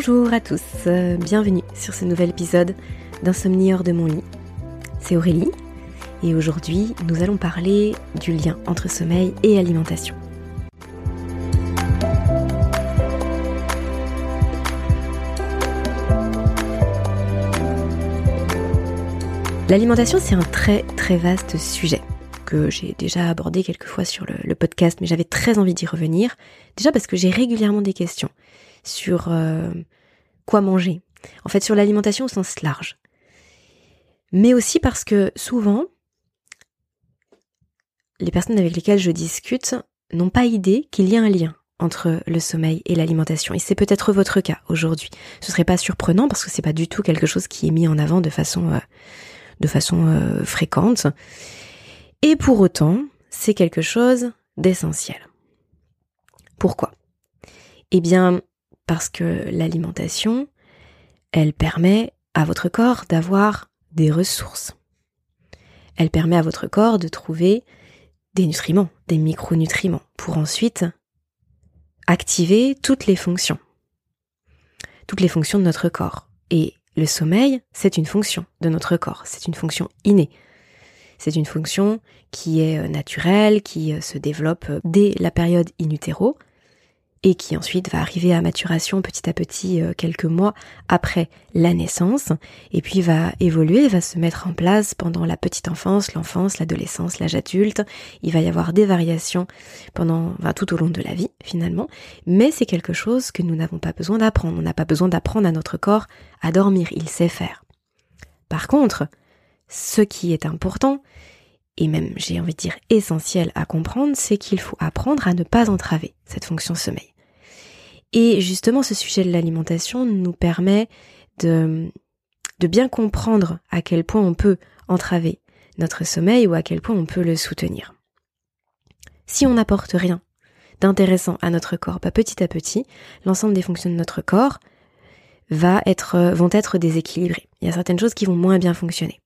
Bonjour à tous, euh, bienvenue sur ce nouvel épisode d'Insomnie hors de mon lit. C'est Aurélie et aujourd'hui nous allons parler du lien entre sommeil et alimentation. L'alimentation c'est un très très vaste sujet que j'ai déjà abordé quelques fois sur le, podcast mais j'avais très envie d'y revenir. Déjà parce que j'ai régulièrement des questions sur euh, quoi manger. En fait, sur l'alimentation au sens large. Mais aussi parce que souvent, les personnes avec lesquelles je discute n'ont pas idée qu'il y a un lien entre le sommeil et l'alimentation. Et c'est peut-être votre cas aujourd'hui. Ce serait pas surprenant parce que c'est pas du tout quelque chose qui est mis en avant de façon, euh, de façon euh, fréquente. Et pour autant, c'est quelque chose d'essentiel. Pourquoi? Eh bien, parce que l'alimentation, elle permet à votre corps d'avoir des ressources. Elle permet à votre corps de trouver des nutriments, des micronutriments, pour ensuite activer toutes les fonctions. Toutes les fonctions de notre corps. Et le sommeil, c'est une fonction de notre corps, c'est une fonction innée. C'est une fonction qui est euh, naturelle, qui euh, se développe euh, dès la période in utero, et qui ensuite va arriver à maturation petit à petit euh, quelques mois après la naissance et puis va évoluer, va se mettre en place pendant la petite enfance, l'enfance, l'adolescence, l'âge adulte. Il va y avoir des variations pendant enfin, tout au long de la vie finalement, mais c'est quelque chose que nous n'avons pas besoin d'apprendre. On n'a pas besoin d'apprendre à notre corps à dormir, il sait faire. Par contre, ce qui est important, et même j'ai envie de dire essentiel à comprendre, c'est qu'il faut apprendre à ne pas entraver cette fonction sommeil. Et justement, ce sujet de l'alimentation nous permet de, bien comprendre à quel point on peut entraver notre sommeil ou à quel point on peut le soutenir. Si on n'apporte rien d'intéressant à notre corps, bah petit à petit, l'ensemble des fonctions de notre corps vont être déséquilibrées. Il y a certaines choses qui vont moins bien fonctionner.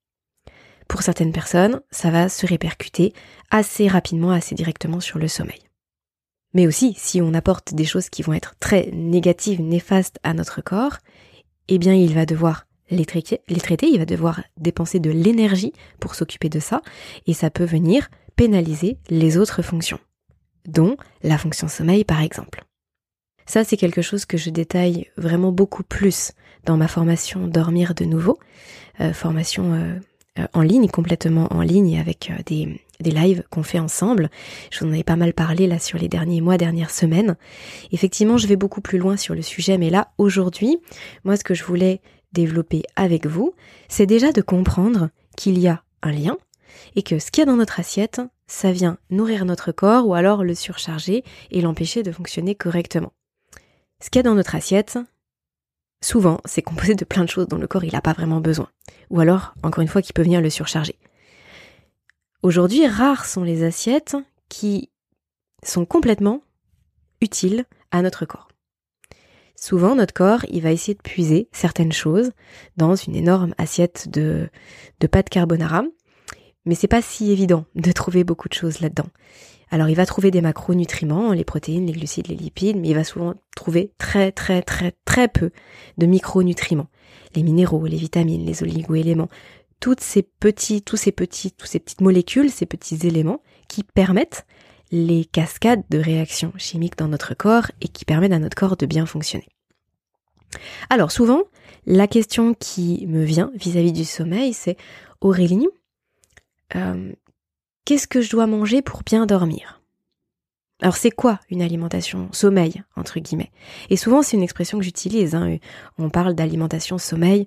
Pour certaines personnes, ça va se répercuter assez rapidement, assez directement sur le sommeil. Mais aussi, si on apporte des choses qui vont être très négatives, néfastes à notre corps, eh bien il va devoir les traiter, il va devoir dépenser de l'énergie pour s'occuper de ça, et ça peut venir pénaliser les autres fonctions, dont la fonction sommeil par exemple. Ça, c'est quelque chose que je détaille vraiment beaucoup plus dans ma formation Dormir de nouveau, euh, formation euh, en ligne, complètement en ligne, avec euh, des, des lives qu'on fait ensemble. Je vous en avais pas mal parlé là sur les derniers mois, dernières semaines. Effectivement, je vais beaucoup plus loin sur le sujet, mais là, aujourd'hui, moi, ce que je voulais développer avec vous, c'est déjà de comprendre qu'il y a un lien et que ce qu'il y a dans notre assiette, ça vient nourrir notre corps ou alors le surcharger et l'empêcher de fonctionner correctement. Ce qu'il y a dans notre assiette, souvent, c'est composé de plein de choses dont le corps il n'a pas vraiment besoin. Ou alors, encore une fois, qui peut venir le surcharger. Aujourd'hui, rares sont les assiettes qui sont complètement utiles à notre corps. Souvent, notre corps, il va essayer de puiser certaines choses dans une énorme assiette de, de pâte carbonara, mais c'est pas si évident de trouver beaucoup de choses là-dedans. Alors il va trouver des macronutriments, les protéines, les glucides, les lipides, mais il va souvent trouver très très très très peu de micronutriments. Les minéraux, les vitamines, les oligo-éléments, toutes ces petits, tous ces petits, tous ces petites molécules, ces petits éléments qui permettent les cascades de réactions chimiques dans notre corps et qui permettent à notre corps de bien fonctionner. Alors souvent, la question qui me vient vis-à-vis du sommeil, c'est Aurélie, euh, Qu'est-ce que je dois manger pour bien dormir? Alors c'est quoi une alimentation sommeil entre guillemets? Et souvent c'est une expression que j'utilise. Hein. On parle d'alimentation sommeil,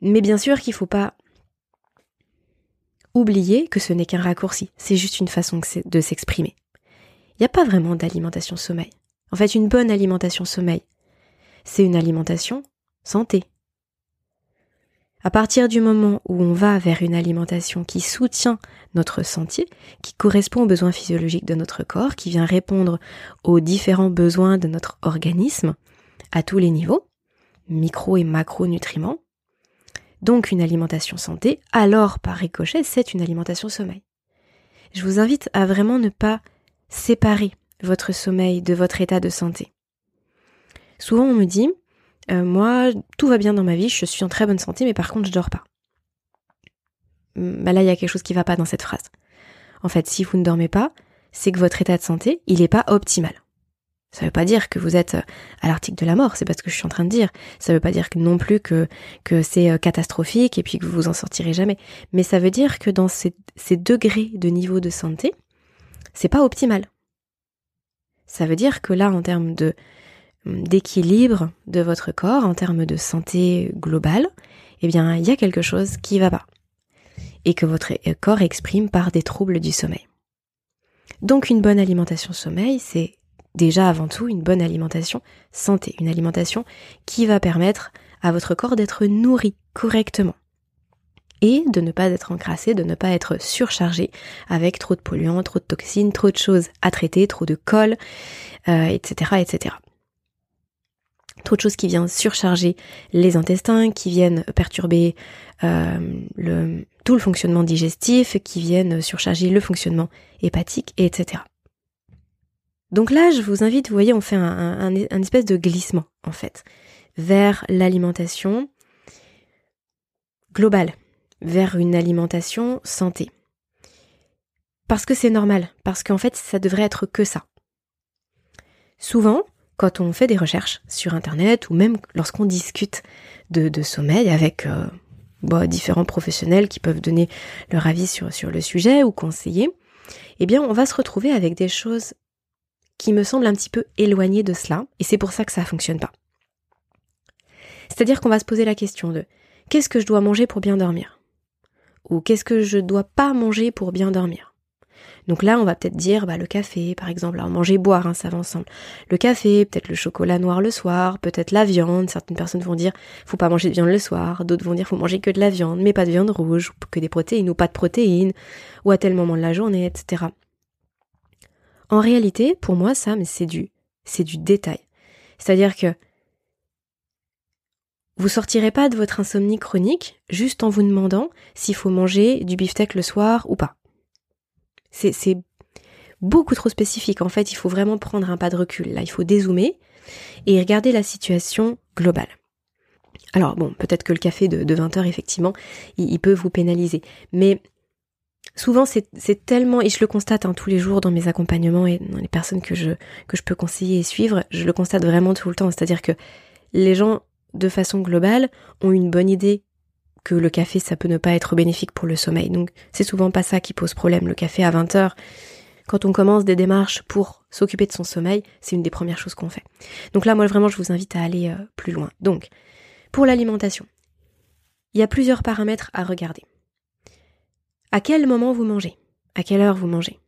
mais bien sûr qu'il ne faut pas oublier que ce n'est qu'un raccourci. C'est juste une façon de s'exprimer. Il n'y a pas vraiment d'alimentation sommeil. En fait, une bonne alimentation sommeil, c'est une alimentation santé, à partir du moment où on va vers une alimentation qui soutient notre sentier, qui correspond aux besoins physiologiques de notre corps, qui vient répondre aux différents besoins de notre organisme à tous les niveaux, micro et macronutriments, donc une alimentation santé, alors par ricochet, c'est une alimentation sommeil. Je vous invite à vraiment ne pas séparer votre sommeil de votre état de santé. Souvent on me dit, euh, moi, tout va bien dans ma vie, je suis en très bonne santé, mais par contre, je dors pas. Bah là, il y a quelque chose qui va pas dans cette phrase. En fait, si vous ne dormez pas, c'est que votre état de santé, il n'est pas optimal. Ça veut pas dire que vous êtes euh, à l'article de la mort, c'est pas ce que je suis en train de dire. Ça veut pas dire non plus que, c'est euh, catastrophique et puis que vous vous en sortirez jamais. Mais ça veut dire que dans ces, degrés de niveau de santé, c'est pas optimal. Ça veut dire que là, en termes de d'équilibre de votre corps, en termes de santé globale, eh bien, il y a quelque chose qui va pas. Et que votre euh, corps exprime par des troubles du sommeil. Donc une bonne alimentation sommeil, c'est déjà avant tout une bonne alimentation santé, une alimentation qui va permettre à votre corps d'être nourri correctement et de ne pas être encrassé, de ne pas être surchargé avec trop de polluants, trop de toxines, trop de choses à traiter, trop de colle, etc., euh, etc. Trop de choses qui viennent surcharger les intestins, qui viennent perturber euh, tout le fonctionnement digestif, qui viennent surcharger le fonctionnement hépatique, etc. Donc là, je vous invite, vous voyez, on fait un, espèce de glissement, en fait, vers l'alimentation globale, vers une alimentation santé. Parce que c'est normal, parce qu'en fait, ça devrait être que ça. Souvent, quand on fait des recherches sur Internet ou même lorsqu'on discute de, sommeil avec euh, bah, différents professionnels qui peuvent donner leur avis sur, sur le sujet ou conseiller, eh bien, on va se retrouver avec des choses qui me semble un petit peu éloigné de cela, et c'est pour ça que ça fonctionne pas. C'est-à-dire qu'on va se poser la question de qu'est-ce que je dois manger pour bien dormir? Ou qu'est-ce que je dois pas manger pour bien dormir? Donc là, on va peut-être dire bah, le café, par exemple. Alors manger, boire, hein, ça va ensemble. Le café, peut-être le chocolat noir le soir, peut-être la viande. Certaines personnes vont dire faut pas manger de viande le soir. D'autres vont dire faut manger que de la viande, mais pas de viande rouge, que des protéines ou pas de protéines, ou à tel moment de la journée, etc. En réalité, pour moi, ça, mais c'est du, c'est du détail. C'est-à-dire que vous sortirez pas de votre insomnie chronique juste en vous demandant s'il faut manger du beefsteak le soir ou pas. C'est, beaucoup trop spécifique. En fait, il faut vraiment prendre un pas de recul. Là, il faut dézoomer et regarder la situation globale. Alors bon, peut-être que le café de, 20 heures, effectivement, il peut vous pénaliser. Mais souvent c'est tellement, et je le constate hein, tous les jours dans mes accompagnements et dans les personnes que je peux conseiller et suivre, je le constate vraiment tout le temps. C'est-à-dire que les gens, de façon globale, ont une bonne idée le café, ça peut ne pas être bénéfique pour le sommeil. Donc c'est souvent pas ça qui pose problème. Le café à 20 heures, quand on commence des démarches pour s'occuper de son sommeil, c'est une des premières choses qu'on fait. Donc là, moi vraiment, je vous invite à aller euh, plus loin. Donc, pour l'alimentation, il y a plusieurs paramètres à regarder. À quel moment vous mangez? À quelle heure vous mangez?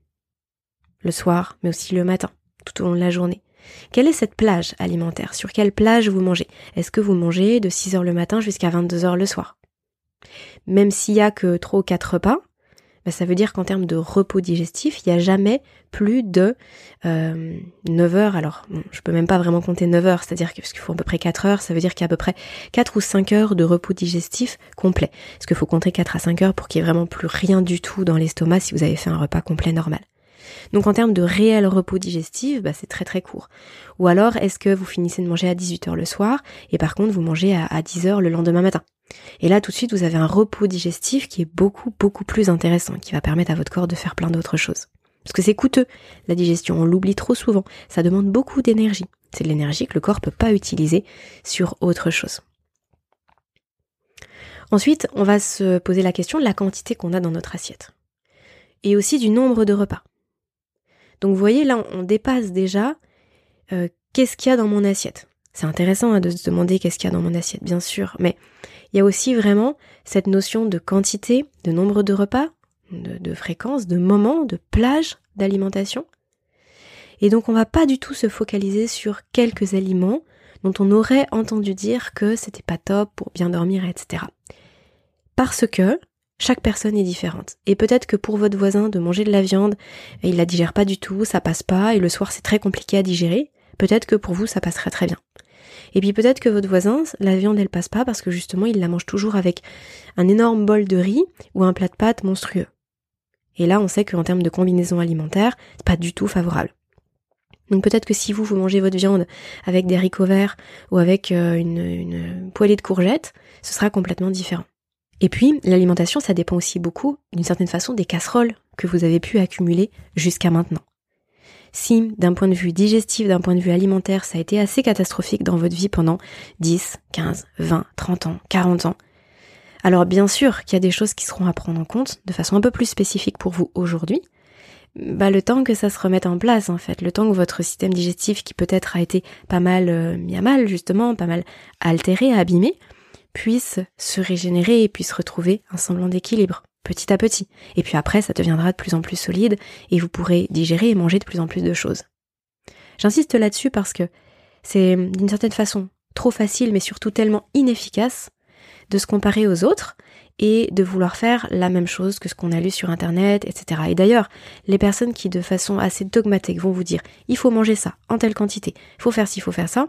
Le soir, mais aussi le matin, tout au long de la journée. Quelle est cette plage alimentaire? Sur quelle plage vous mangez? Est-ce que vous mangez de 6 heures le matin jusqu'à 22 heures le soir? Même s'il y a que 3 ou 4 repas, bah, ça veut dire qu'en termes de repos digestif, il n'y a jamais plus de euh, 9 heures. Alors, bon, je peux même pas vraiment compter 9 heures, c'est-à-dire qu'il faut à peu près 4 heures, ça veut dire qu'il y a à peu près 4 ou 5 heures de repos digestif complet. Parce qu'il faut compter 4 à 5 heures pour qu'il y ait vraiment plus rien du tout dans l'estomac si vous avez fait un repas complet normal. Donc en termes de réel repos digestif, bah, c'est très très court. Ou alors, est-ce que vous finissez de manger à 18h le soir et par contre vous mangez à, à 10h le lendemain matin? Et là, tout de suite, vous avez un repos digestif qui est beaucoup, beaucoup plus intéressant, qui va permettre à votre corps de faire plein d'autres choses. Parce que c'est coûteux, la digestion, on l'oublie trop souvent. Ça demande beaucoup d'énergie. C'est de l'énergie que le corps peut pas utiliser sur autre chose. Ensuite, on va se poser la question de la quantité qu'on a dans notre assiette. Et aussi du nombre de repas. Donc vous voyez, là, on dépasse déjà euh, qu'est-ce qu'il y a dans mon assiette. C'est intéressant hein, de se demander qu'est-ce qu'il y a dans mon assiette, bien sûr, mais il y a aussi vraiment cette notion de quantité, de nombre de repas, de, fréquence, de moments, de plage d'alimentation. Et donc on va pas du tout se focaliser sur quelques aliments dont on aurait entendu dire que c'était pas top pour bien dormir, etc. Parce que chaque personne est différente. Et peut-être que pour votre voisin de manger de la viande, il la digère pas du tout, ça passe pas, et le soir c'est très compliqué à digérer. Peut-être que pour vous ça passerait très bien. Et puis peut-être que votre voisin, la viande elle passe pas parce que justement il la mange toujours avec un énorme bol de riz ou un plat de pâtes monstrueux. Et là on sait qu'en termes de combinaison alimentaire, c'est pas du tout favorable. Donc peut-être que si vous, vous mangez votre viande avec des haricots verts ou avec euh, une, une poêlée de courgettes, ce sera complètement différent. Et puis, l'alimentation, ça dépend aussi beaucoup, d'une certaine façon, des casseroles que vous avez pu accumuler jusqu'à maintenant. Si, d'un point de vue digestif, d'un point de vue alimentaire, ça a été assez catastrophique dans votre vie pendant 10, 15, 20, 30 ans, 40 ans, alors bien sûr qu'il y a des choses qui seront à prendre en compte de façon un peu plus spécifique pour vous aujourd'hui, bah, le temps que ça se remette en place en fait, le temps que votre système digestif qui peut-être a été pas mal euh, mis à mal justement, pas mal altéré, abîmé, puisse se régénérer et puisse retrouver un semblant d'équilibre petit à petit. Et puis après, ça deviendra de plus en plus solide et vous pourrez digérer et manger de plus en plus de choses. J'insiste là-dessus parce que c'est d'une certaine façon trop facile mais surtout tellement inefficace de se comparer aux autres et de vouloir faire la même chose que ce qu'on a lu sur internet, etc. Et d'ailleurs, les personnes qui de façon assez dogmatique vont vous dire il faut manger ça en telle quantité, il faut faire ci, il faut faire ça.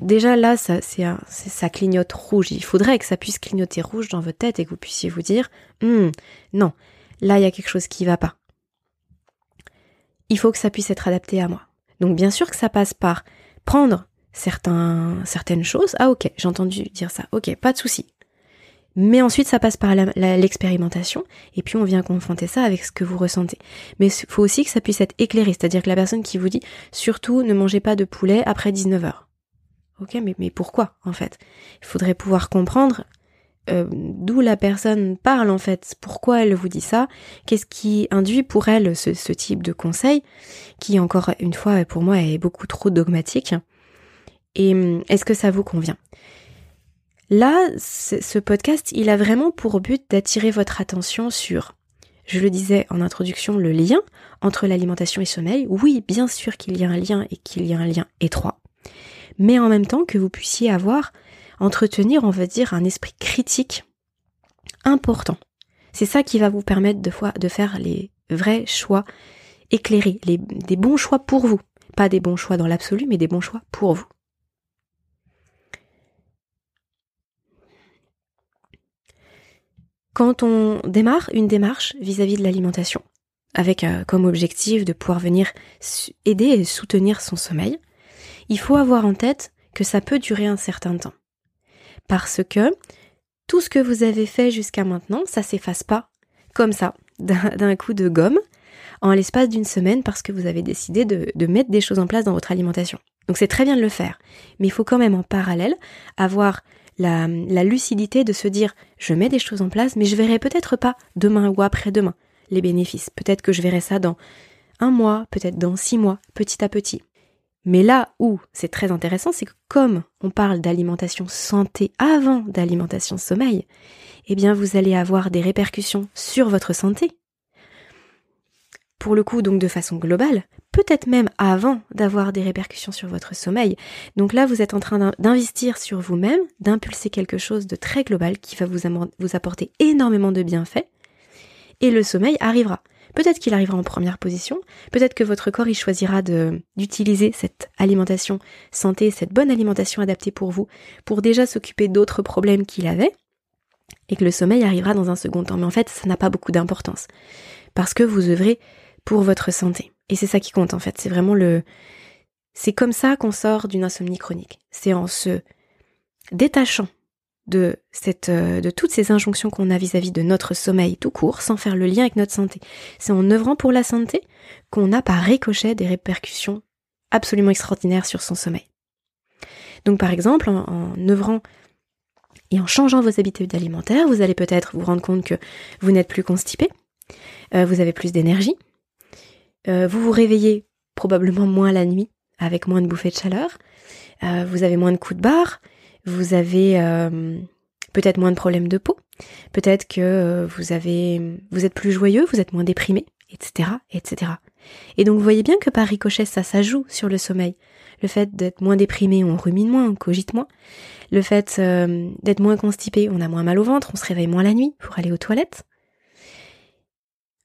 Déjà là, ça, c'est ça clignote rouge. Il faudrait que ça puisse clignoter rouge dans votre tête et que vous puissiez vous dire hum, non, là il y a quelque chose qui va pas. Il faut que ça puisse être adapté à moi. Donc bien sûr que ça passe par prendre certaines choses. Ah ok, j'ai entendu dire ça. Ok, pas de souci. Mais ensuite, ça passe par l'expérimentation, et puis on vient confronter ça avec ce que vous ressentez. Mais il faut aussi que ça puisse être éclairé, c'est-à-dire que la personne qui vous dit surtout ne mangez pas de poulet après 19 heures. Ok, mais, mais pourquoi en fait? Il faudrait pouvoir comprendre euh, d'où la personne parle en fait, pourquoi elle vous dit ça, qu'est-ce qui induit pour elle ce, type de conseil, qui encore une fois pour moi est beaucoup trop dogmatique? Et hum, est-ce que ça vous convient? Là, ce podcast, il a vraiment pour but d'attirer votre attention sur, je le disais en introduction, le lien entre l'alimentation et sommeil. Oui, bien sûr qu'il y a un lien et qu'il y a un lien étroit. Mais en même temps que vous puissiez avoir, entretenir, on va dire, un esprit critique important. C'est ça qui va vous permettre de, de faire les vrais choix éclairés, les, des bons choix pour vous. Pas des bons choix dans l'absolu, mais des bons choix pour vous. Quand on démarre une démarche vis-à-vis de l'alimentation, avec euh, comme objectif de pouvoir venir aider et soutenir son sommeil, il faut avoir en tête que ça peut durer un certain temps. Parce que tout ce que vous avez fait jusqu'à maintenant, ça s'efface pas comme ça, d'un coup de gomme, en l'espace d'une semaine parce que vous avez décidé de, mettre des choses en place dans votre alimentation. Donc c'est très bien de le faire, mais il faut quand même en parallèle avoir la, lucidité de se dire je mets des choses en place, mais je verrai peut-être pas demain ou après-demain les bénéfices. Peut-être que je verrai ça dans un mois, peut-être dans six mois, petit à petit. Mais là où c'est très intéressant, c'est que comme on parle d'alimentation santé avant d'alimentation sommeil, eh bien vous allez avoir des répercussions sur votre santé. Pour le coup, donc de façon globale, peut-être même avant d'avoir des répercussions sur votre sommeil. Donc là, vous êtes en train d'investir sur vous-même, d'impulser quelque chose de très global qui va vous, vous apporter énormément de bienfaits, et le sommeil arrivera. Peut-être qu'il arrivera en première position, peut-être que votre corps choisira d'utiliser cette alimentation santé, cette bonne alimentation adaptée pour vous, pour déjà s'occuper d'autres problèmes qu'il avait, et que le sommeil arrivera dans un second temps. Mais en fait, ça n'a pas beaucoup d'importance, parce que vous œuvrez pour votre santé. Et c'est ça qui compte en fait. C'est vraiment le. C'est comme ça qu'on sort d'une insomnie chronique. C'est en se détachant euh, de toutes ces injonctions qu'on a vis-à-vis de notre sommeil tout court, sans faire le lien avec notre santé. C'est en œuvrant pour la santé qu'on a par ricochet des répercussions absolument extraordinaires sur son sommeil. Donc par exemple, en, œuvrant et en changeant vos habitudes alimentaires, vous allez peut-être vous rendre compte que vous n'êtes plus constipé, euh, vous avez plus d'énergie, euh, vous vous réveillez probablement moins la nuit, avec moins de bouffées de chaleur. Vous avez moins de coups de barre. Vous avez euh, peut-être moins de problèmes de peau. Peut-être que vous avez, vous êtes plus joyeux, vous êtes moins déprimé, etc., etc. Et donc vous voyez bien que par ricochet, ça, ça joue sur le sommeil. Le fait d'être moins déprimé, on rumine moins, on cogite moins. Le fait d'être moins constipé, on a moins mal au ventre, on se réveille moins la nuit pour aller aux toilettes.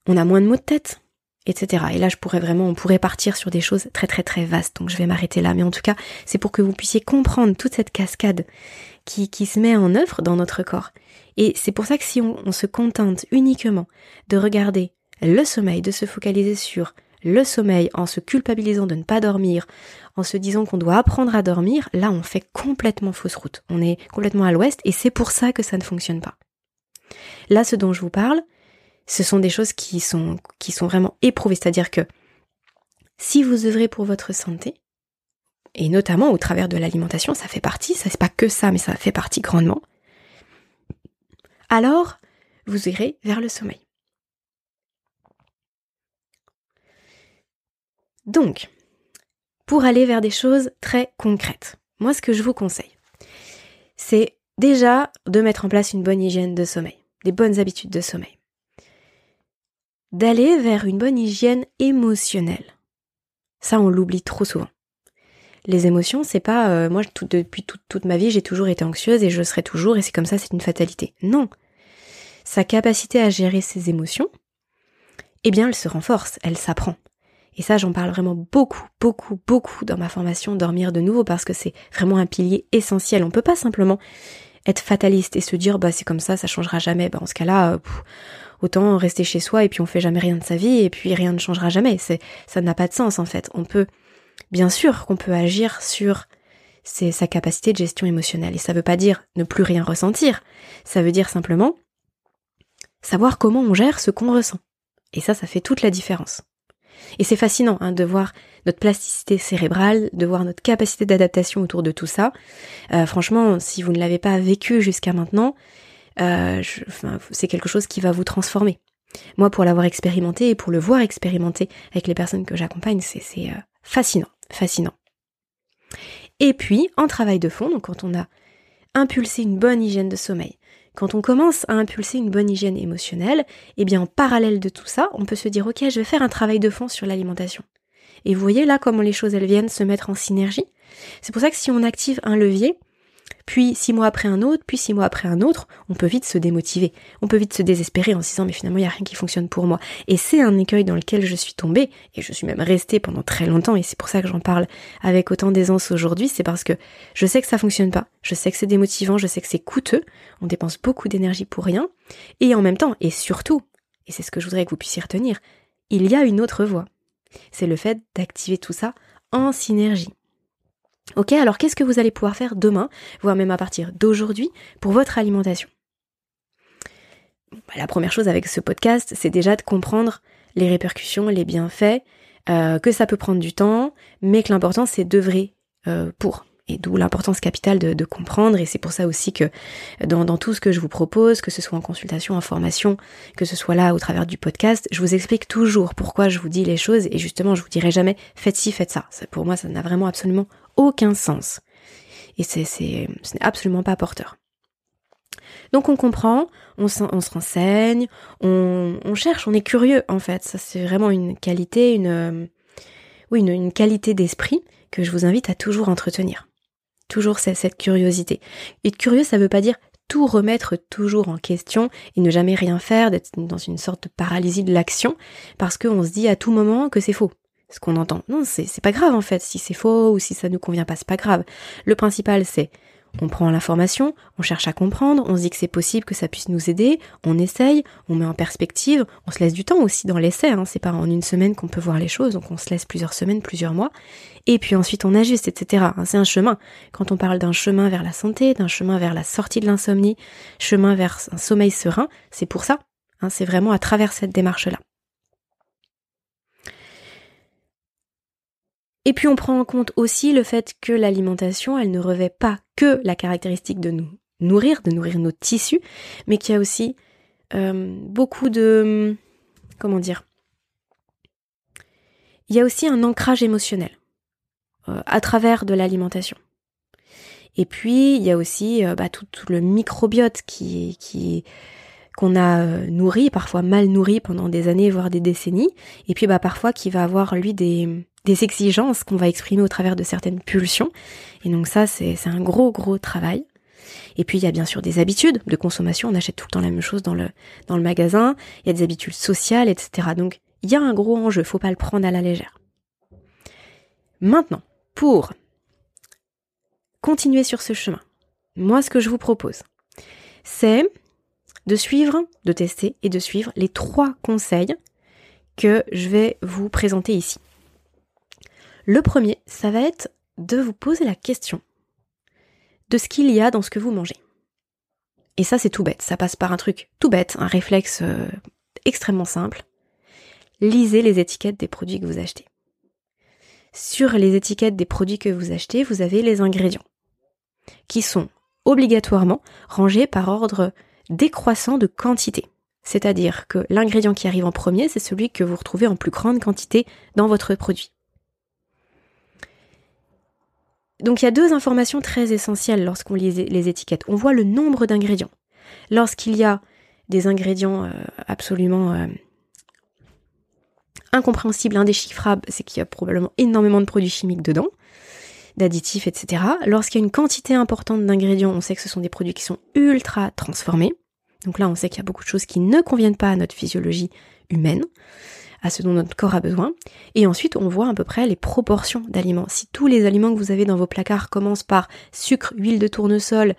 On a moins de maux de tête, etc. Et là, je pourrais vraiment, on pourrait partir sur des choses très très très vastes. Donc, je vais m'arrêter là. Mais en tout cas, c'est pour que vous puissiez comprendre toute cette cascade qui, qui se met en œuvre dans notre corps. Et c'est pour ça que si on, on se contente uniquement de regarder le sommeil, de se focaliser sur le sommeil en se culpabilisant de ne pas dormir, en se disant qu'on doit apprendre à dormir, là on fait complètement fausse route. On est complètement à l'ouest et c'est pour ça que ça ne fonctionne pas. Là, ce dont je vous parle, ce sont des choses qui sont, qui sont vraiment éprouvées. C'est-à-dire que si vous œuvrez pour votre santé, et notamment au travers de l'alimentation, ça fait partie, ça c'est pas que ça, mais ça fait partie grandement, alors vous irez vers le sommeil. Donc, pour aller vers des choses très concrètes, moi ce que je vous conseille, c'est déjà de mettre en place une bonne hygiène de sommeil, des bonnes habitudes de sommeil. D'aller vers une bonne hygiène émotionnelle. Ça, on l'oublie trop souvent. Les émotions, c'est pas euh, moi depuis toute, toute ma vie j'ai toujours été anxieuse et je serai toujours et c'est comme ça, c'est une fatalité. Non. Sa capacité à gérer ses émotions, eh bien, elle se renforce, elle s'apprend. Et ça, j'en parle vraiment beaucoup, beaucoup, beaucoup dans ma formation Dormir de nouveau parce que c'est vraiment un pilier essentiel. On peut pas simplement être fataliste et se dire bah c'est comme ça, ça changera jamais. Bah, en ce cas-là, euh, autant rester chez soi et puis on fait jamais rien de sa vie et puis rien ne changera jamais. Ça n'a pas de sens en fait. On peut bien sûr qu'on peut agir sur sa capacité de gestion émotionnelle et ça veut pas dire ne plus rien ressentir. Ça veut dire simplement savoir comment on gère ce qu'on ressent. Et ça, ça fait toute la différence. Et c'est fascinant hein, de voir notre plasticité cérébrale, de voir notre capacité d'adaptation autour de tout ça. Euh, franchement, si vous ne l'avez pas vécu jusqu'à maintenant, euh, c'est quelque chose qui va vous transformer. Moi, pour l'avoir expérimenté et pour le voir expérimenter avec les personnes que j'accompagne, c'est euh, fascinant, fascinant. Et puis, en travail de fond, donc quand on a impulsé une bonne hygiène de sommeil, quand on commence à impulser une bonne hygiène émotionnelle, eh bien en parallèle de tout ça, on peut se dire ok, je vais faire un travail de fond sur l'alimentation. Et vous voyez là comment les choses elles viennent se mettre en synergie. C'est pour ça que si on active un levier, puis six mois après un autre, puis six mois après un autre, on peut vite se démotiver, on peut vite se désespérer en se disant mais finalement il n'y a rien qui fonctionne pour moi. Et c'est un écueil dans lequel je suis tombée, et je suis même restée pendant très longtemps, et c'est pour ça que j'en parle avec autant d'aisance aujourd'hui, c'est parce que je sais que ça fonctionne pas, je sais que c'est démotivant, je sais que c'est coûteux, on dépense beaucoup d'énergie pour rien, et en même temps, et surtout, et c'est ce que je voudrais que vous puissiez retenir, il y a une autre voie. C'est le fait d'activer tout ça en synergie. Ok, alors qu'est-ce que vous allez pouvoir faire demain, voire même à partir d'aujourd'hui, pour votre alimentation? Bah, La première chose avec ce podcast, c'est déjà de comprendre les répercussions, les bienfaits, euh, que ça peut prendre du temps, mais que l'important c'est d'œuvrer euh, pour. Et d'où l'importance capitale de, comprendre, et c'est pour ça aussi que dans, tout ce que je vous propose, que ce soit en consultation, en formation, que ce soit là au travers du podcast, je vous explique toujours pourquoi je vous dis les choses, et justement je vous dirai jamais faites ci, faites ça. ça pour moi ça n'a vraiment absolument aucun sens. Et c'est, c'est, ce n'est absolument pas porteur. Donc on comprend, on, se renseigne, on, cherche, on est curieux en fait. Ça c'est vraiment une qualité, une, une, qualité d'esprit que je vous invite à toujours entretenir. Toujours cette, cette curiosité. Être curieux, ça veut pas dire tout remettre toujours en question et ne jamais rien faire, d'être dans une sorte de paralysie de l'action, parce qu'on se dit à tout moment que c'est faux ce qu'on entend. Non, c'est pas grave en fait. Si c'est faux ou si ça nous convient pas, c'est pas grave. Le principal, c'est on prend l'information, on cherche à comprendre, on se dit que c'est possible que ça puisse nous aider, on essaye, on met en perspective, on se laisse du temps aussi dans l'essai, hein, c'est pas en une semaine qu'on peut voir les choses, donc on se laisse plusieurs semaines, plusieurs mois, et puis ensuite on ajuste, etc. Hein, c'est un chemin. Quand on parle d'un chemin vers la santé, d'un chemin vers la sortie de l'insomnie, chemin vers un sommeil serein, c'est pour ça. Hein, c'est vraiment à travers cette démarche-là. Et puis on prend en compte aussi le fait que l'alimentation, elle ne revêt pas que la caractéristique de nous nourrir, de nourrir nos tissus, mais qu'il y a aussi euh, beaucoup de... comment dire Il y a aussi un ancrage émotionnel euh, à travers de l'alimentation. Et puis il y a aussi euh, bah, tout, le microbiote qui, qui qu'on a nourri, parfois mal nourri pendant des années, voire des décennies, et puis bah parfois qui va avoir lui des, exigences qu'on va exprimer au travers de certaines pulsions. Et donc ça, c'est un gros, gros travail. Et puis il y a bien sûr des habitudes de consommation, on achète tout le temps la même chose dans le, dans le magasin, il y a des habitudes sociales, etc. Donc il y a un gros enjeu, faut pas le prendre à la légère. Maintenant, pour continuer sur ce chemin, moi ce que je vous propose, c'est de suivre, de tester et de suivre les trois conseils que je vais vous présenter ici. Le premier, ça va être de vous poser la question de ce qu'il y a dans ce que vous mangez. Et ça, c'est tout bête. Ça passe par un truc tout bête, un réflexe euh, extrêmement simple. Lisez les étiquettes des produits que vous achetez. Sur les étiquettes des produits que vous achetez, vous avez les ingrédients qui sont obligatoirement rangés par ordre décroissant de quantité. C'est-à-dire que l'ingrédient qui arrive en premier, c'est celui que vous retrouvez en plus grande quantité dans votre produit. Donc il y a deux informations très essentielles lorsqu'on lit les étiquettes. On voit le nombre d'ingrédients. Lorsqu'il y a des ingrédients euh, absolument euh, incompréhensibles, indéchiffrables, c'est qu'il y a probablement énormément de produits chimiques dedans, d'additifs, etc. Lorsqu'il y a une quantité importante d'ingrédients, on sait que ce sont des produits qui sont ultra transformés. Donc là, on sait qu'il y a beaucoup de choses qui ne conviennent pas à notre physiologie humaine à ce dont notre corps a besoin. Et ensuite, on voit à peu près les proportions d'aliments. Si tous les aliments que vous avez dans vos placards commencent par sucre, huile de tournesol,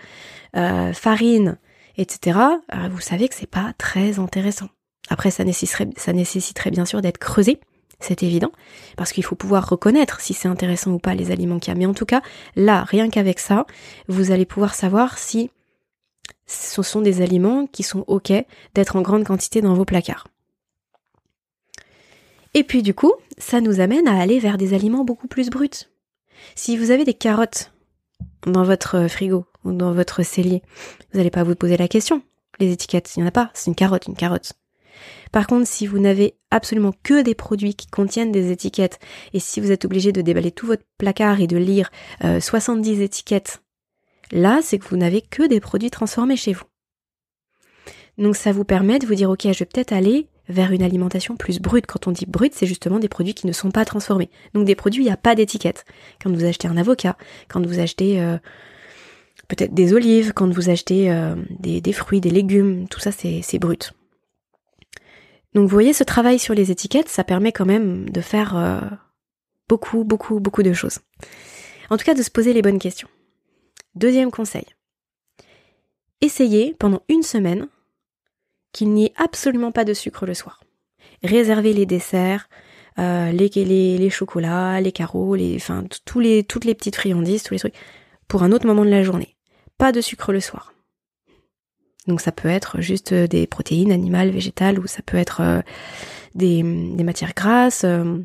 euh, farine, etc., euh, vous savez que c'est pas très intéressant. Après, ça nécessiterait, ça nécessiterait bien sûr d'être creusé, c'est évident, parce qu'il faut pouvoir reconnaître si c'est intéressant ou pas les aliments qu'il y a. Mais en tout cas, là, rien qu'avec ça, vous allez pouvoir savoir si ce sont des aliments qui sont OK d'être en grande quantité dans vos placards. Et puis du coup, ça nous amène à aller vers des aliments beaucoup plus bruts. Si vous avez des carottes dans votre frigo ou dans votre cellier, vous n'allez pas vous poser la question. Les étiquettes, il n'y en a pas, c'est une carotte, une carotte. Par contre, si vous n'avez absolument que des produits qui contiennent des étiquettes, et si vous êtes obligé de déballer tout votre placard et de lire 70 euh, étiquettes, là, c'est que vous n'avez que des produits transformés chez vous. Donc ça vous permet de vous dire, ok, je vais peut-être aller vers une alimentation plus brute. Quand on dit brute, c'est justement des produits qui ne sont pas transformés. Donc des produits, il n'y a pas d'étiquette. Quand vous achetez un avocat, quand vous achetez euh, peut-être des olives, quand vous achetez euh, des, fruits, des légumes, tout ça c'est brut. Donc vous voyez, ce travail sur les étiquettes, ça permet quand même de faire euh, beaucoup, beaucoup, beaucoup de choses. En tout cas, de se poser les bonnes questions. Deuxième conseil. Essayez pendant une semaine qu'il n'y ait absolument pas de sucre le soir. Réservez les desserts, euh, les, chocolats, les carreaux, enfin, toutes les petites friandises, tous les trucs, pour un autre moment de la journée. Pas de sucre le soir. Donc ça peut être juste des protéines animales, végétales, ou ça peut être euh, des, des, matières grasses, euh,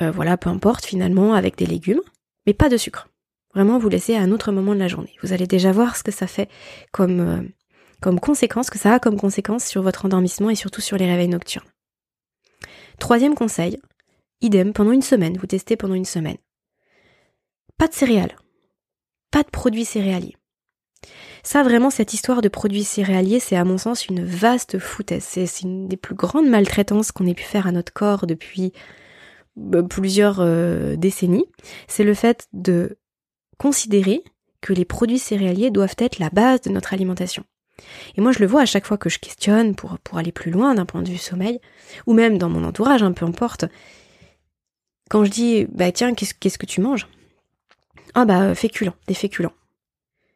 voilà, peu importe finalement, avec des légumes, mais pas de sucre. Vraiment, vous laissez à un autre moment de la journée. Vous allez déjà voir ce que ça fait comme comme conséquence, que ça a comme conséquence sur votre endormissement et surtout sur les réveils nocturnes. Troisième conseil, idem, pendant une semaine, vous testez pendant une semaine. Pas de céréales, pas de produits céréaliers. Ça, vraiment, cette histoire de produits céréaliers, c'est à mon sens une vaste foutaise. C'est une des plus grandes maltraitances qu'on ait pu faire à notre corps depuis euh, plusieurs euh, décennies. C'est le fait de considérer que les produits céréaliers doivent être la base de notre alimentation. Et moi, je le vois à chaque fois que je questionne pour, pour aller plus loin d'un point de vue sommeil, ou même dans mon entourage, un peu importe. Quand je dis, bah tiens, qu'est-ce que tu manges? Ah bah, féculents, des féculents.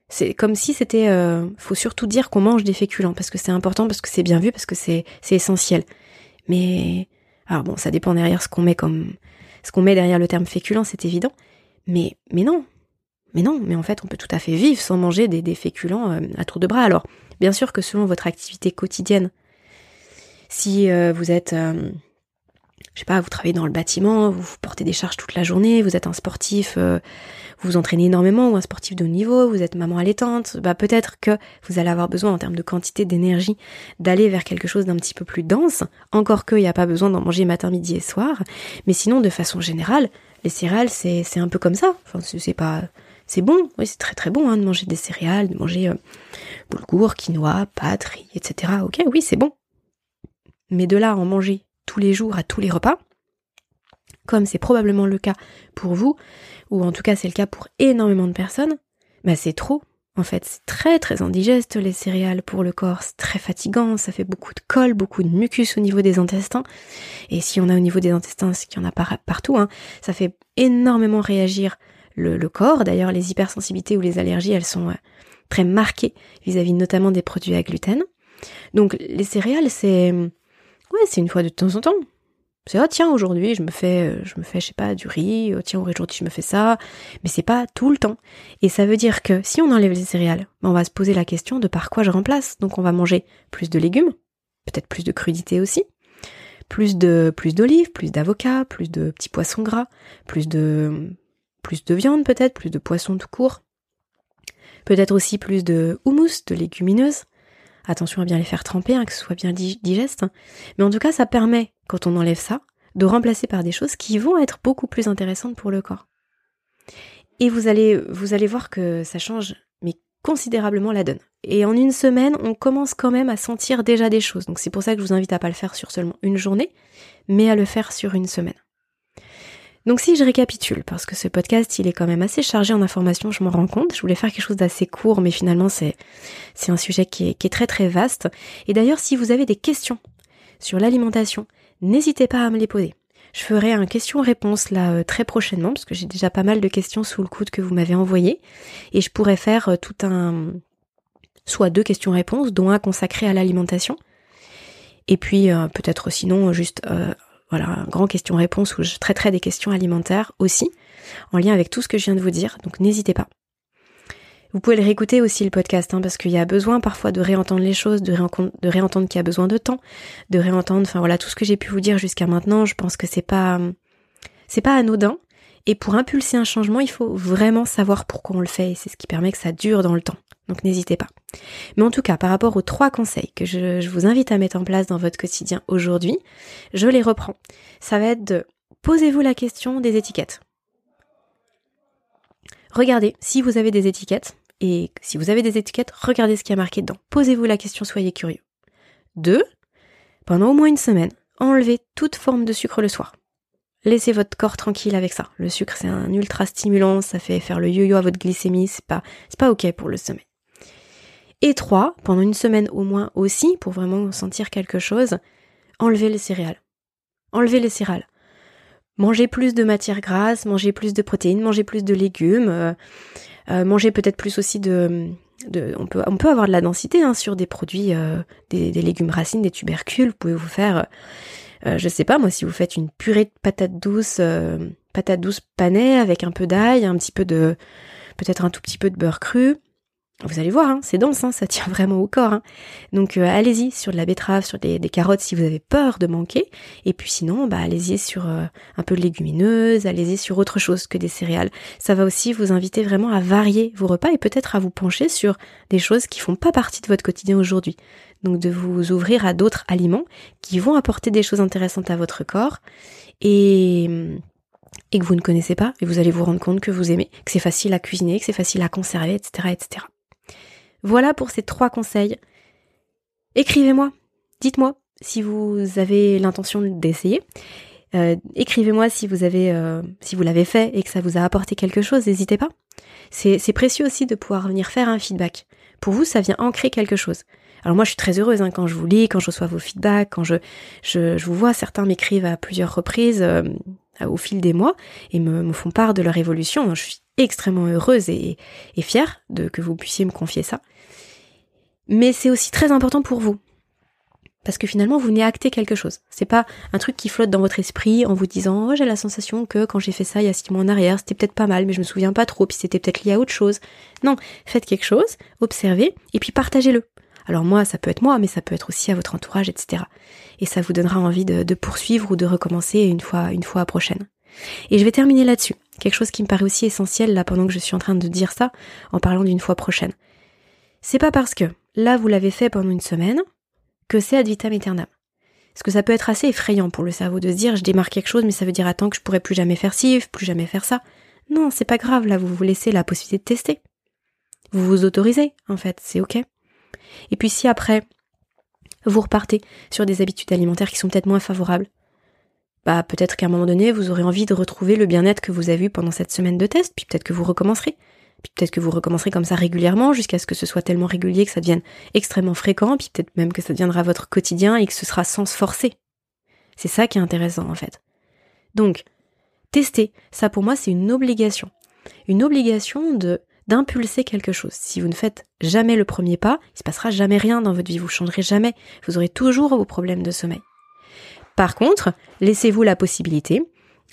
C'est comme si c'était, euh, faut surtout dire qu'on mange des féculents, parce que c'est important, parce que c'est bien vu, parce que c'est essentiel. Mais, alors bon, ça dépend derrière ce qu'on met comme, ce qu'on met derrière le terme féculent, c'est évident. Mais, mais non, mais non, mais en fait, on peut tout à fait vivre sans manger des, féculents euh, à tour de bras. Alors, bien sûr que selon votre activité quotidienne, si euh, vous êtes, euh, je sais pas, vous travaillez dans le bâtiment, vous, portez des charges toute la journée, vous êtes un sportif, vous vous entraînez énormément ou un sportif de haut niveau, vous êtes maman allaitante, bah peut-être que vous allez avoir besoin en termes de quantité d'énergie d'aller vers quelque chose d'un petit peu plus dense. Encore qu'il n'y a pas besoin d'en manger matin, midi et soir, mais sinon, de façon générale, les céréales, c'est un peu comme ça. Enfin, c'est pas c'est bon, oui, c'est très très bon hein, de manger des céréales, de manger euh, boulgour, quinoa, pâtes, riz, etc. Ok, oui, c'est bon. Mais de là en manger tous les jours à tous les repas, comme c'est probablement le cas pour vous, ou en tout cas c'est le cas pour énormément de personnes, bah c'est trop. En fait, c'est très très indigeste les céréales pour le corps, c'est très fatigant, ça fait beaucoup de colle, beaucoup de mucus au niveau des intestins. Et si on a au niveau des intestins, ce qu'il y en a partout, hein, ça fait énormément réagir le, corps. D'ailleurs, les hypersensibilités ou les allergies, elles sont euh, très marquées vis-à-vis notamment des produits à gluten. Donc les céréales, c'est C'est une fois de temps en temps. C'est oh tiens aujourd'hui je me fais euh, je me fais je sais pas du riz, oh, tiens aujourd'hui je me fais ça, mais c'est pas tout le temps. Et ça veut dire que si on enlève les céréales, on va se poser la question de par quoi je remplace. Donc on va manger plus de légumes, peut-être plus de crudités aussi, plus de plus d'olives, plus d'avocats, plus de petits poissons gras, plus de plus de viande peut-être, plus de poissons tout court. Peut-être aussi plus de houmous, de légumineuses. Attention à bien les faire tremper, hein, que ce soit bien digeste. Mais en tout cas, ça permet, quand on enlève ça, de remplacer par des choses qui vont être beaucoup plus intéressantes pour le corps. Et vous allez, vous allez voir que ça change, mais considérablement la donne. Et en une semaine, on commence quand même à sentir déjà des choses. Donc c'est pour ça que je vous invite à pas le faire sur seulement une journée, mais à le faire sur une semaine. Donc si je récapitule, parce que ce podcast, il est quand même assez chargé en informations, je m'en rends compte. Je voulais faire quelque chose d'assez court, mais finalement c'est un sujet qui est, qui est très très vaste. Et d'ailleurs, si vous avez des questions sur l'alimentation, n'hésitez pas à me les poser. Je ferai un question-réponse là euh, très prochainement, parce que j'ai déjà pas mal de questions sous le coude que vous m'avez envoyées, et je pourrais faire euh, tout un soit deux questions-réponses, dont un consacré à l'alimentation, et puis euh, peut-être sinon juste voilà, un grand question-réponse où je traiterai des questions alimentaires aussi, en lien avec tout ce que je viens de vous dire, donc n'hésitez pas. Vous pouvez le réécouter aussi le podcast, hein, parce qu'il y a besoin parfois de réentendre les choses, de, de réentendre qu'il y a besoin de temps, de réentendre, enfin voilà, tout ce que j'ai pu vous dire jusqu'à maintenant, je pense que c'est pas, c'est pas anodin. Et pour impulser un changement, il faut vraiment savoir pourquoi on le fait, et c'est ce qui permet que ça dure dans le temps. Donc n'hésitez pas. Mais en tout cas, par rapport aux trois conseils que je, vous invite à mettre en place dans votre quotidien aujourd'hui, je les reprends. Ça va être de posez-vous la question des étiquettes. Regardez si vous avez des étiquettes, et si vous avez des étiquettes, regardez ce qui a marqué dedans. Posez-vous la question, soyez curieux. Deux, pendant au moins une semaine, enlevez toute forme de sucre le soir. Laissez votre corps tranquille avec ça. Le sucre, c'est un ultra stimulant, ça fait faire le yo-yo à votre glycémie, c'est pas, pas ok pour le sommeil. Et trois, pendant une semaine au moins aussi, pour vraiment sentir quelque chose, enlevez les céréales. Enlevez les céréales. Mangez plus de matières grasses, mangez plus de protéines, mangez plus de légumes, euh, euh, mangez peut-être plus aussi de, on peut avoir de la densité hein, sur des produits, euh, des, légumes racines, des tubercules. Vous pouvez vous faire, je sais pas moi, si vous faites une purée de patates douces, patates douces panées avec un peu d'ail, un petit peu de, peut-être un tout petit peu de beurre cru. Vous allez voir, hein, c'est dense, hein, ça tient vraiment au corps. Hein. Donc euh, allez-y sur de la betterave, sur des, carottes si vous avez peur de manquer. Et puis sinon, bah, allez-y sur euh, un peu de légumineuses, allez-y sur autre chose que des céréales. Ça va aussi vous inviter vraiment à varier vos repas et peut-être à vous pencher sur des choses qui font pas partie de votre quotidien aujourd'hui. Donc de vous ouvrir à d'autres aliments qui vont apporter des choses intéressantes à votre corps et et que vous ne connaissez pas, et vous allez vous rendre compte que vous aimez, que c'est facile à cuisiner, que c'est facile à conserver, etc., etc. Voilà pour ces trois conseils. Écrivez-moi, dites-moi si vous avez l'intention d'essayer. Euh, écrivez-moi si vous avez, euh, si vous l'avez fait et que ça vous a apporté quelque chose. N'hésitez pas. C'est, précieux aussi de pouvoir venir faire un feedback. Pour vous, ça vient ancrer quelque chose. Alors moi, je suis très heureuse hein, quand je vous lis, quand je reçois vos feedbacks, quand je, vous vois. Certains m'écrivent à plusieurs reprises euh, au fil des mois et me, me, font part de leur évolution. Je suis extrêmement heureuse et, fière de que vous puissiez me confier ça. Mais c'est aussi très important pour vous. Parce que finalement, vous venez acter quelque chose. C'est pas un truc qui flotte dans votre esprit en vous disant, oh, j'ai la sensation que quand j'ai fait ça il y a six mois en arrière, c'était peut-être pas mal, mais je me souviens pas trop, puis c'était peut-être lié à autre chose. Non, faites quelque chose, observez, et puis partagez-le. Alors moi, ça peut être moi, mais ça peut être aussi à votre entourage, etc. Et ça vous donnera envie de, de poursuivre ou de recommencer une fois, une fois prochaine. Et je vais terminer là-dessus. Quelque chose qui me paraît aussi essentiel là pendant que je suis en train de dire ça, en parlant d'une fois prochaine. C'est pas parce que là vous l'avez fait pendant une semaine que c'est ad vitam aeternam. Parce que ça peut être assez effrayant pour le cerveau de se dire je démarre quelque chose mais ça veut dire attends que je pourrais plus jamais faire ci, plus jamais faire ça. Non, c'est pas grave, là vous vous laissez la possibilité de tester. Vous vous autorisez, en fait, c'est ok. Et puis si après, vous repartez sur des habitudes alimentaires qui sont peut-être moins favorables, bah peut-être qu'à un moment donné, vous aurez envie de retrouver le bien-être que vous avez eu pendant cette semaine de test, puis peut-être que vous recommencerez. Puis peut-être que vous recommencerez comme ça régulièrement jusqu'à ce que ce soit tellement régulier que ça devienne extrêmement fréquent, puis peut-être même que ça deviendra votre quotidien et que ce sera sans se forcer. C'est ça qui est intéressant en fait. Donc, tester, ça pour moi c'est une obligation. Une obligation de d'impulser quelque chose. Si vous ne faites jamais le premier pas, il se passera jamais rien dans votre vie, vous changerez jamais, vous aurez toujours vos problèmes de sommeil. Par contre, laissez-vous la possibilité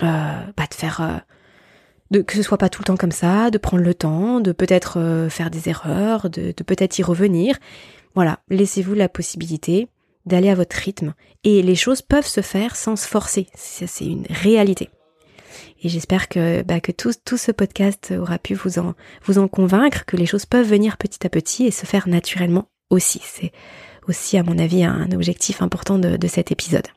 euh, bah, de faire... Euh, de, que ce soit pas tout le temps comme ça, de prendre le temps, de peut-être euh, faire des erreurs, de, peut-être y revenir. Voilà, laissez-vous la possibilité d'aller à votre rythme. Et les choses peuvent se faire sans se forcer. C'est une réalité. Et j'espère que, bah, tout, ce podcast aura pu vous en, convaincre, que les choses peuvent venir petit à petit et se faire naturellement aussi. C'est aussi, à mon avis, un objectif important de cet épisode.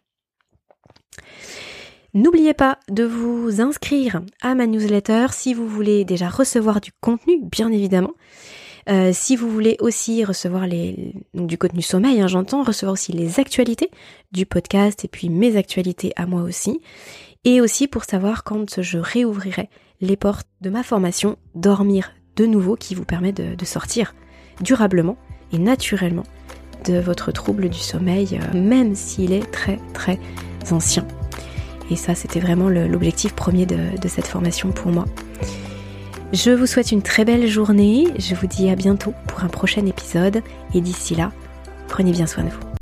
N'oubliez pas de vous inscrire à ma newsletter si vous voulez déjà recevoir du contenu, bien évidemment. Euh, si vous voulez aussi recevoir du contenu sommeil, hein, j'entends, recevoir aussi les actualités du podcast et puis mes actualités à moi aussi. Et aussi pour savoir quand je réouvrirai les portes de ma formation Dormir de nouveau qui vous permet de, de sortir durablement et naturellement de votre trouble du sommeil, euh, même s'il est très très ancien. Et ça, c'était vraiment l'objectif premier de, cette formation pour moi. Je vous souhaite une très belle journée, je vous dis à bientôt pour un prochain épisode et d'ici là, prenez bien soin de vous.